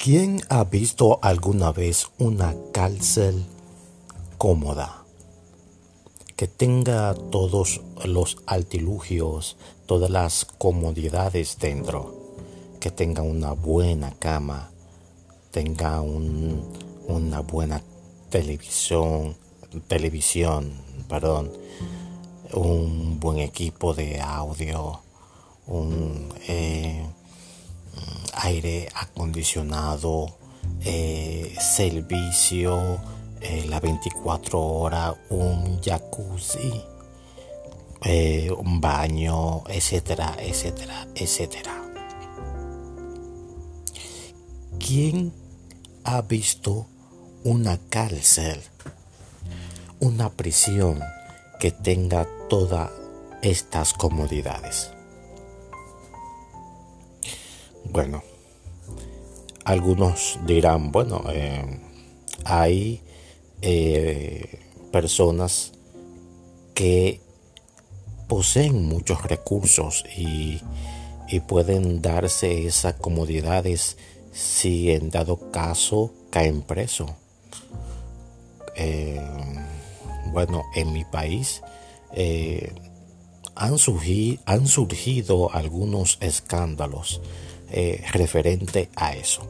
¿Quién ha visto alguna vez una cárcel cómoda? Que tenga todos los artilugios, todas las comodidades dentro. Que tenga una buena cama, tenga una buena televisión, televisión, perdón, un buen equipo de audio, un eh, aire acondicionado, eh, servicio, eh, la 24 horas, un jacuzzi, eh, un baño, etcétera, etcétera, etcétera. ¿Quién ha visto una cárcel, una prisión que tenga todas estas comodidades? Bueno, algunos dirán, bueno, eh, hay eh, personas que poseen muchos recursos y, pueden darse esas comodidades si en dado caso caen preso. Eh, bueno, en mi país han, han surgido algunos escándalos eh, referente a eso.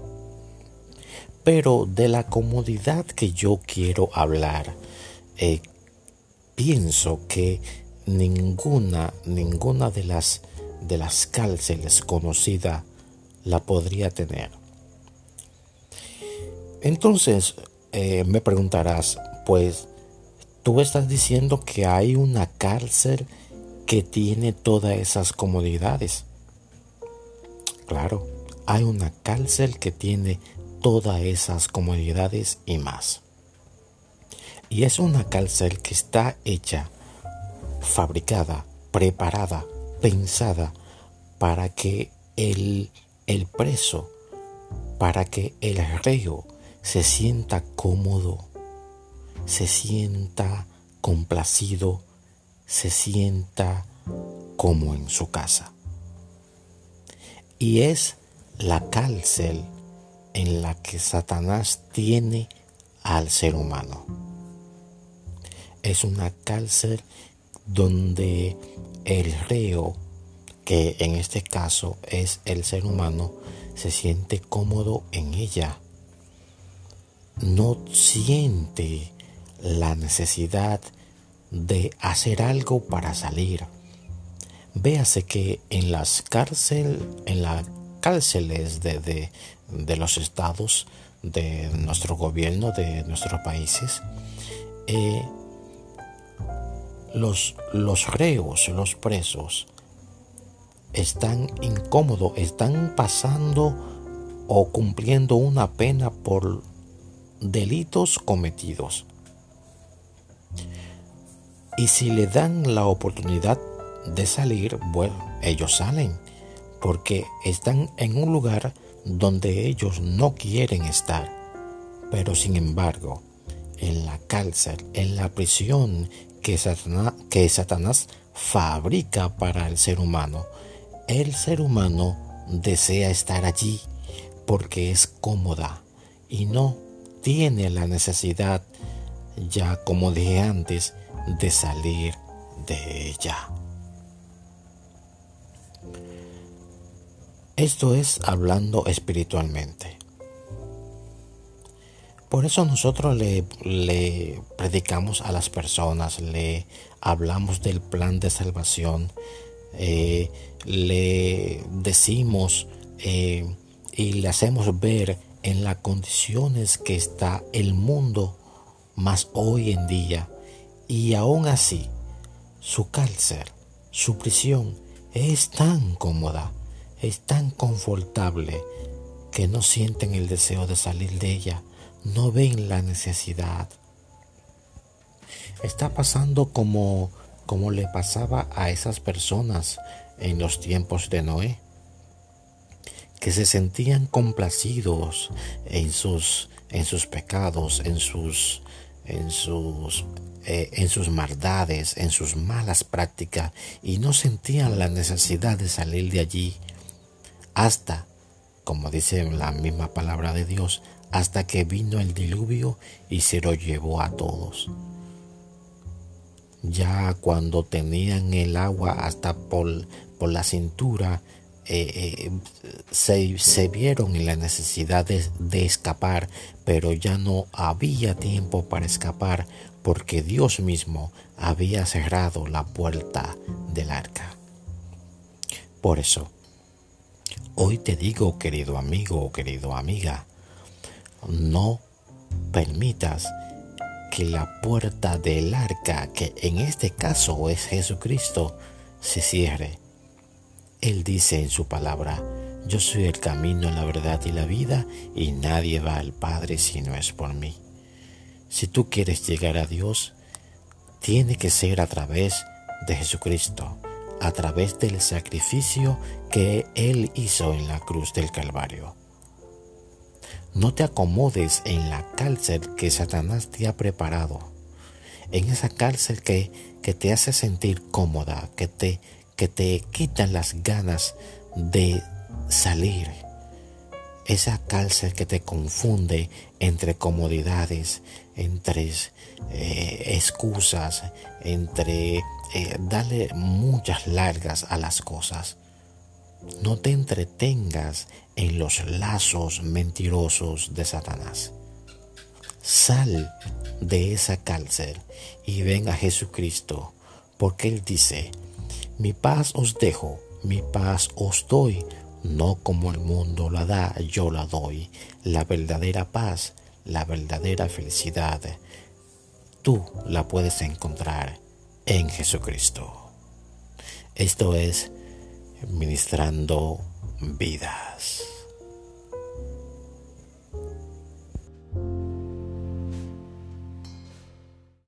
Pero de la comodidad que yo quiero hablar, eh, pienso que ninguna, ninguna de las, de las cárceles conocidas la podría tener. Entonces, eh, me preguntarás, pues, tú estás diciendo que hay una cárcel que tiene todas esas comodidades. Claro, hay una cárcel que tiene todas esas comodidades y más. Y es una cárcel que está hecha, fabricada, preparada, pensada para que el, el preso, para que el reo se sienta cómodo, se sienta complacido, se sienta como en su casa y es la cárcel en la que Satanás tiene al ser humano. Es una cárcel donde el reo, que en este caso es el ser humano, se siente cómodo en ella. No siente la necesidad de hacer algo para salir Véase que en las cárceles de, los estados, de nuestro gobierno, de nuestros países, eh, los, los reos, los presos, están incómodos, están pasando o cumpliendo una pena por delitos cometidos. Y si le dan la oportunidad de salir, bueno, ellos salen porque están en un lugar donde ellos no quieren estar. Pero sin embargo, en la cárcel, en la prisión que Satanás, que Satanás fabrica para el ser humano, el ser humano desea estar allí porque es cómoda y no tiene la necesidad, ya como dije antes, de salir de ella. Esto es hablando espiritualmente. Por eso nosotros le, predicamos a las personas, le hablamos del plan de salvación, eh, le decimos eh, y le hacemos ver en las condiciones que está el mundo más hoy en día. Y aún así, su cárcel, su prisión es tan cómoda es tan confortable que no sienten el deseo de salir de ella, no ven la necesidad. Está pasando como, como le pasaba a esas personas en los tiempos de Noé, que se sentían complacidos en sus, en sus pecados, en sus, en sus eh, en sus maldades, en sus malas prácticas, y no sentían la necesidad de salir de allí hasta como dice la misma palabra de Dios, hasta que vino el diluvio y se lo llevó a todos. Ya cuando tenían el agua hasta por, la cintura, eh, eh, se, vieron en la necesidad de, escapar, pero ya no había tiempo para escapar porque Dios mismo había cerrado la puerta del arca. Por eso, hoy te digo, querido amigo o querido amiga, no permitas que la puerta del arca, que en este caso es Jesucristo, se cierre él dice en su palabra, yo soy el camino, la verdad y la vida, y nadie va al Padre si no es por mí. Si tú quieres llegar a Dios, tiene que ser a través de Jesucristo, a través del sacrificio que Él hizo en la cruz del Calvario. No te acomodes en la cárcel que Satanás te ha preparado, en esa cárcel que, que te hace sentir cómoda, que te que te quitan las ganas de salir. Esa cárcel que te confunde entre comodidades, entre eh, excusas, entre eh, darle muchas largas a las cosas. No te entretengas en los lazos mentirosos de Satanás. Sal de esa cárcel y ven a Jesucristo, porque Él dice, mi paz os dejo, mi paz os doy, no como el mundo la da, yo la doy. La verdadera paz, la verdadera felicidad, tú la puedes encontrar en Jesucristo. Esto es ministrando vidas.